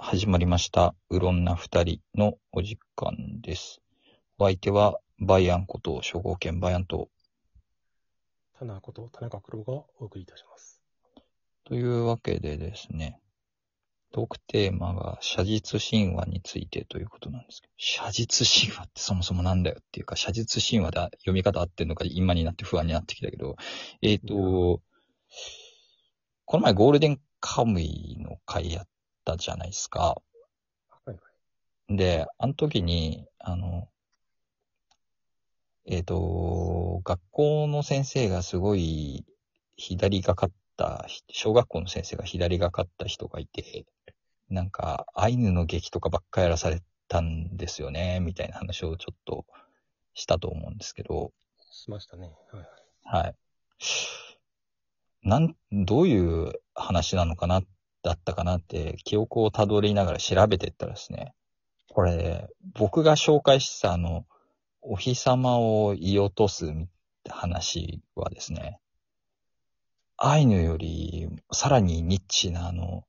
始まりました。うろんな二人のお時間です。お相手は、バイアンこと、初号券バイアンと、田中こと田中黒がお送りいたします。というわけでですね、トークテーマが写実神話についてということなんですけど、写実神話ってそもそもなんだよっていうか、写実神話だ、読み方合ってんのか今になって不安になってきたけど、えっ、と、この前ゴールデンカムイの回やったじゃないですか。はいはい。で、あの時に、あの、えっ、と、学校の先生がすごい左がかった、小学校の先生が左がかった人がいて、なんか、アイヌの劇とかばっかやらされたんですよね、みたいな話をちょっとしたと思うんですけど、しましたね。はいはい。はい。なん、どういう話なのかな、だったかなって、記憶をたどりながら調べてったらですね、これ、僕が紹介したあの、お日様を言い落とすって話はですね、アイヌよりさらにニッチなあの、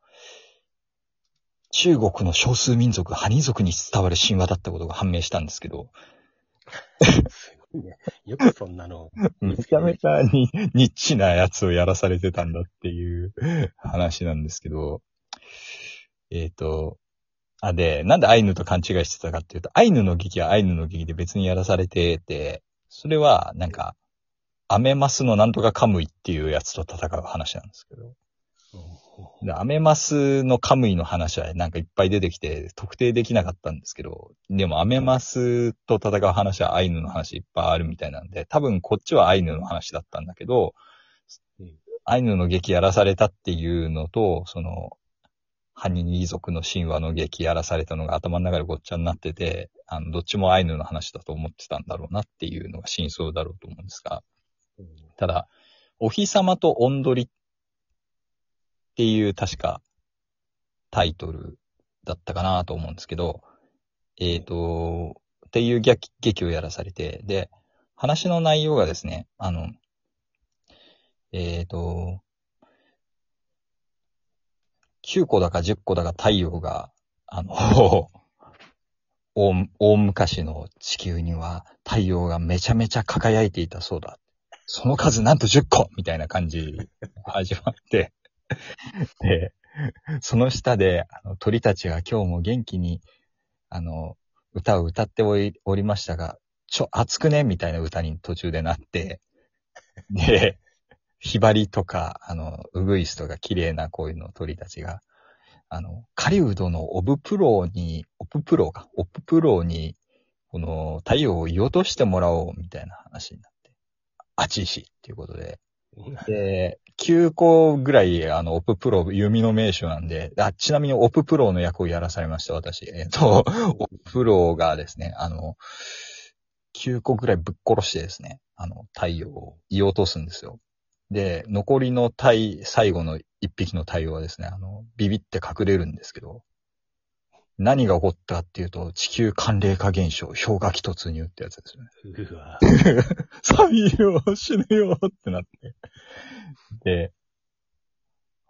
中国の少数民族、ハニ族に伝わる神話だったことが判明したんですけど、す。よくそんなの。めちゃめちゃにニッチなやつをやらされてたんだっていう話なんですけど、えっ、と、あ、で、なんでアイヌと勘違いしてたかっていうと、アイヌの劇はアイヌの劇で別にやらされてて、それはなんか、アメマスのなんとかカムイっていうやつと戦う話なんですけど、でアメマスのカムイの話はなんかいっぱい出てきて特定できなかったんですけど、でもアメマスと戦う話はアイヌの話いっぱいあるみたいなんで、多分こっちはアイヌの話だったんだけどうん、アイヌの劇やらされたっていうのと、その、ハニー族の神話の劇やらされたのが頭の中でごっちゃになってて、あの、どっちもアイヌの話だと思ってたんだろうなっていうのが真相だろうと思うんですが、うん。ただ、お日様とおんどりっっていう確かタイトルだったかなと思うんですけど、えっ、と、っていう劇劇をやらされて、で、話の内容がですね、あの、えっ、と、9個だか10個だか太陽が、あの、大大昔の地球には太陽がめちゃめちゃ輝いていたそうだ。その数なんと10個みたいな感じ始まって、で、その下で、あの鳥たちが今日も元気に、あの、歌を歌っておりおりましたが、ちょ、熱くね？みたいな歌に途中でなって、で、ヒバリとか、あの、ウグイスとか綺麗な声の鳥たちが、あの、狩人のオブプロに、オププロか、オププロに、この太陽を言い落としてもらおうみたいな話になって、あちいしっていうことで、で、9個ぐらい、あの、オププロ、弓の名手なんで、あ、ちなみにオププロの役をやらされました、私。えっ、と、オププロがですね、あの、9個ぐらいぶっ殺してですね、あの、太陽を言い落とすんですよ。で、残りの太、最後の一匹の太陽はですね、あの、ビビって隠れるんですけど、何が起こったかっていうと、地球寒冷化現象、氷河期突入ってやつですよね。うわ寒いよ、死ぬよってなって。で、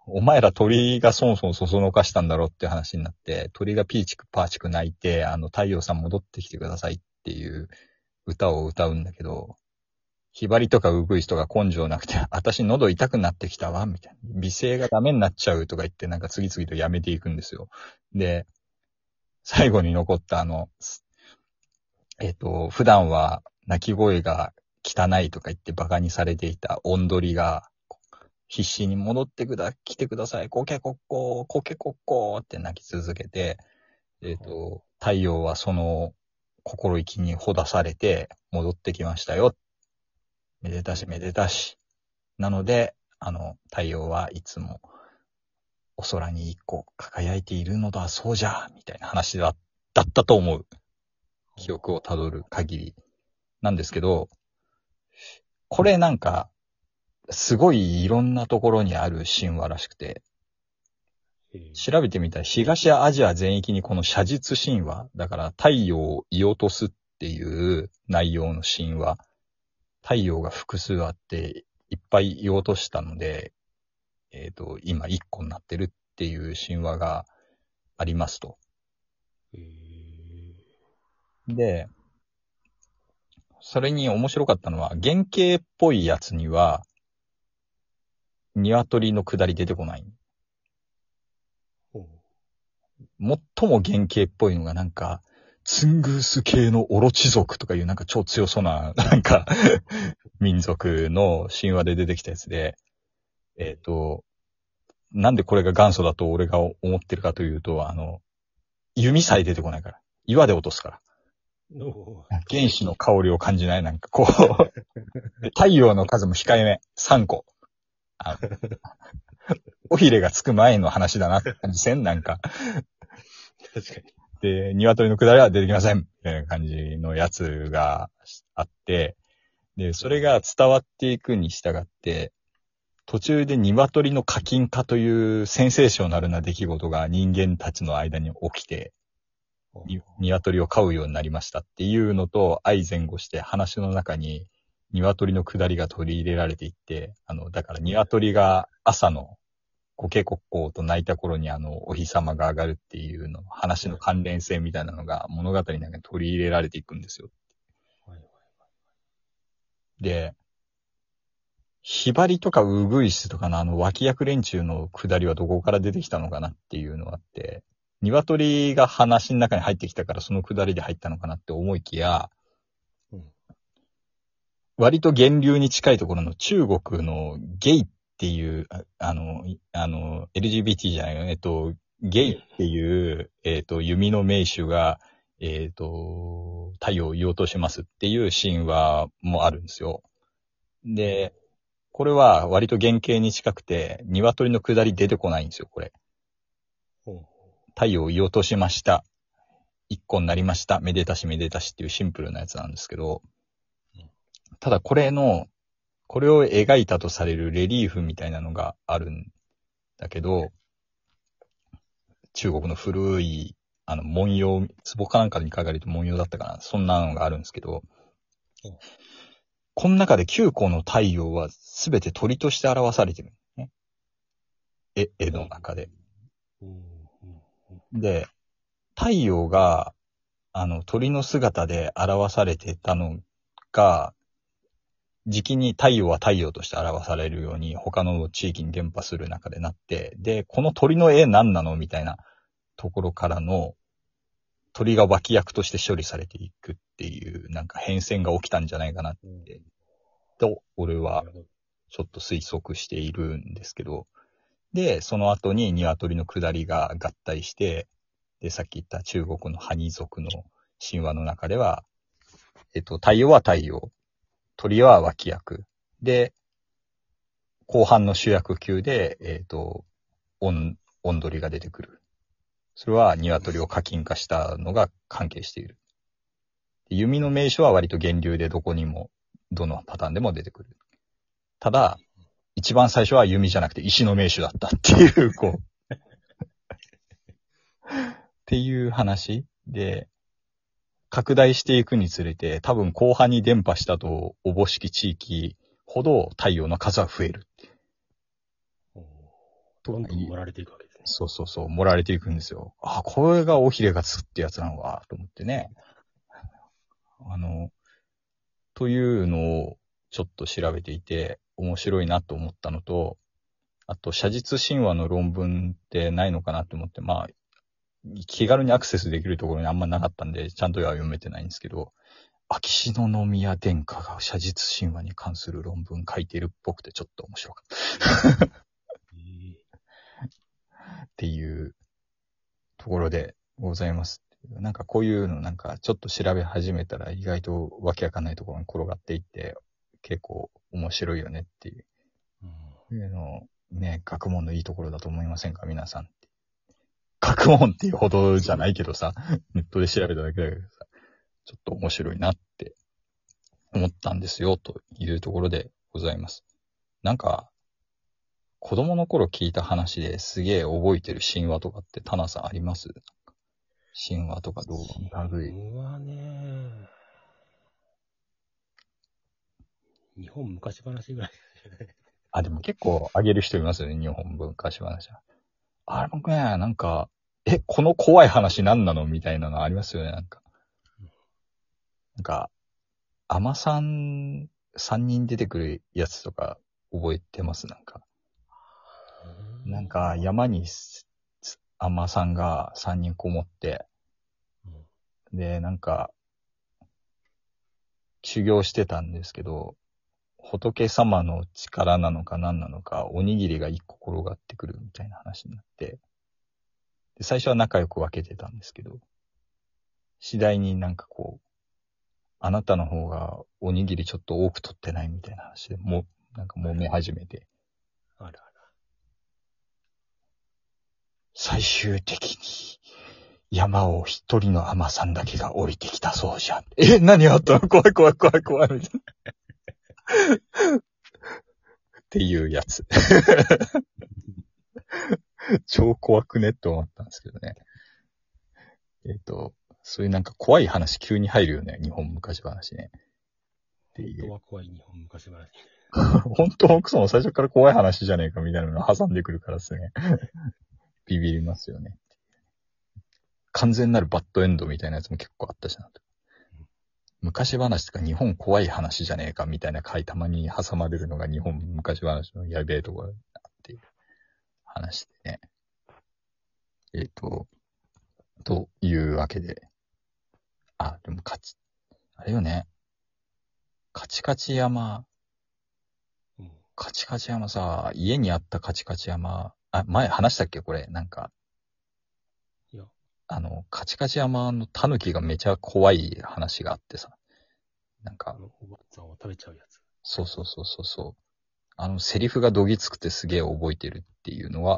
お前ら鳥がそもそもそそのかしたんだろって話になって、鳥がピーチクパーチク鳴いて、あの、太陽さん戻ってきてくださいっていう歌を歌うんだけど、ヒバリとかウグイスとか根性なくて、私喉痛くなってきたわ、みたいな。美声がダメになっちゃうとか言って、なんか次々とやめていくんですよ。で、最後に残ったあの、えっ、と、普段は鳴き声が汚いとか言って馬鹿にされていたオンドリが、必死に戻ってくだ、来てください、コケコッコー、コケコッコーって泣き続けて、えっ、と、太陽はその心意気にほだされて戻ってきましたよ。めでたしめでたし。なので、あの、太陽はいつもお空に一個輝いているのだ、そうじゃ、みたいな話だだったと思う。記憶をたどる限りなんですけど、これなんか、すごいいろんなところにある神話らしくて、えー調べてみたら東アジア全域にこの写実神話、だから太陽を言い落とすっていう内容の神話、太陽が複数あっていっぱい言い落としたので、えっ、と、今一個になってるっていう神話がありますと。えで、それに面白かったのは、原型っぽいやつには、鶏の下り出てこない。最も原型っぽいのがなんか、ツングース系のオロチ族とかいうなんか超強そうな、なんか、民族の神話で出てきたやつで、えっ、と、なんでこれが元祖だと俺が思ってるかというと、あの、弓さえ出てこないから。岩で落とすから。原子の香りを感じないなんかこう、太陽の数も控えめ。3個。あおひれがつく前の話だなって感じせん？なんか。確かに。で、鶏の下りは出てきません。みたいな感じのやつがあって、で、それが伝わっていくに従って、途中で鶏の課金化というセンセーショナルな出来事が人間たちの間に起きて、鶏を飼うようになりましたっていうのと相前後して話の中に鶏の下りが取り入れられていって、あの、だから鶏が朝のコケコッコーと泣いた頃にあの、お日様が上がるっていうの、話の関連性みたいなのが物語の中に取り入れられていくんですよ。で、ひばりとかうぐいすとかのあの脇役連中の下りはどこから出てきたのかなっていうのがあって、鶏が話の中に入ってきたからその下りで入ったのかなって思いきや、うん。割と源流に近いところの中国のゲイっていう、ああの、いあの、LGBT じゃないよ、えっと、ゲイっていう、えっと、弓の名手が、えっと、太陽を言おうとしますっていう神話もあるんですよ。で、これは割と原型に近くて、鶏の下り出てこないんですよ、これ。太陽を言おうとしました。一個になりました。めでたしめでたしっていうシンプルなやつなんですけどうん、ただこれの、これを描いたとされるレリーフみたいなのがあるんだけど、中国の古い、あの、文様、壺かなんかに書かれた文様だったかな。そんなのがあるんですけどうん、この中で9個の太陽はすべて鳥として表されてる、ね。絵、絵の中で。で、太陽が、あの、鳥の姿で表されてたのが、時期に太陽は太陽として表されるように他の地域に伝播する中でなって、で、この鳥の絵何なのみたいなところからの鳥が脇役として処理されていくっていうなんか変遷が起きたんじゃないかなうんと、俺はちょっと推測しているんですけど、で、その後に鶏の下りが合体して、で、さっき言った中国のハニ族の神話の中では、えっと、太陽は太陽、鳥は脇役、で、後半の主役級で、えっと、音、音鳥が出てくる。それは鶏を課金化したのが関係している。弓の名所は割と源流でどこにも、どのパターンでも出てくる。ただ、一番最初は弓じゃなくて石の名手だったっていう、こう。っていう話で、拡大していくにつれて、多分後半に伝播したとおぼしき地域ほど太陽の数は増える。どんどん盛られていくわけですね。そうそうそう、盛られていくんですよ。あ、これが尾ひれがつってやつなのか、と思ってね。あの、というのをちょっと調べていて、面白いなと思ったのと、あと、写実神話の論文ってないのかなと思って、まあ、気軽にアクセスできるところにあんまなかったんで、ちゃんとは読めてないんですけど、秋篠宮殿下が写実神話に関する論文書いているっぽくてちょっと面白かった。えっていうところでございます。なんかこういうのなんかちょっと調べ始めたら意外とわけわかんないところに転がっていって結構面白いよねっていううんいうのをね、学問のいいところだと思いませんか？皆さん。学問っていうほどじゃないけどさ、ネットで調べただけだけどさ、ちょっと面白いなって思ったんですよというところでございます。なんか、子供の頃聞いた話ですげえ覚えてる神話とかってタナさんあります？神話とか動画の類。うわね日本昔話ぐらい。あ、でも結構あげる人いますよね、日本文化史話は。あれ僕ね、なんか、え、この怖い話何なのみたいなのありますよね、なんか。なんか、アマさん3人出てくるやつとか覚えてます？なんか。なんか、山にアマさんが3人こもって、うんで、なんか、修行してたんですけど、仏様の力なのか何なのか、おにぎりが一個転がってくるみたいな話になって、で最初は仲良く分けてたんですけど、次第になんかこう、あなたの方がおにぎりちょっと多く取ってないみたいな話で、もう、なんか揉め始めて、あらあら。最終的に山を一人の甘さんだけが降りてきたそうじゃん。え、何あった？の怖い怖い怖い怖いみたいな。っていうやつ。超怖くねって思ったんですけどね。えっ、と、そういうなんか怖い話急に入るよね。日本昔話ね。ってい本当う。は怖い日本昔話。本当奥さんも最初から怖い話じゃねえかみたいなの挟んでくるからですね。ビビりますよね。完全なるバッドエンドみたいなやつも結構あったしなと。昔話とか日本怖い話じゃねえかみたいな回たまに挟まれるのが日本昔話のやべえところだっていう話でね。えっ、と、というわけで。あ、でもカチ、あれよね。カチカチ山、うん。カチカチ山さ、家にあったカチカチ山、あ、前話したっけ？これ。なんか、あの、カチカチ山のタヌキがめちゃ怖い話があってさ。なんあか、の、おばあさんを食べちゃうやつ。そうそうそうそうそう。あの、セリフがどぎつくてすげえ覚えてるっていうのは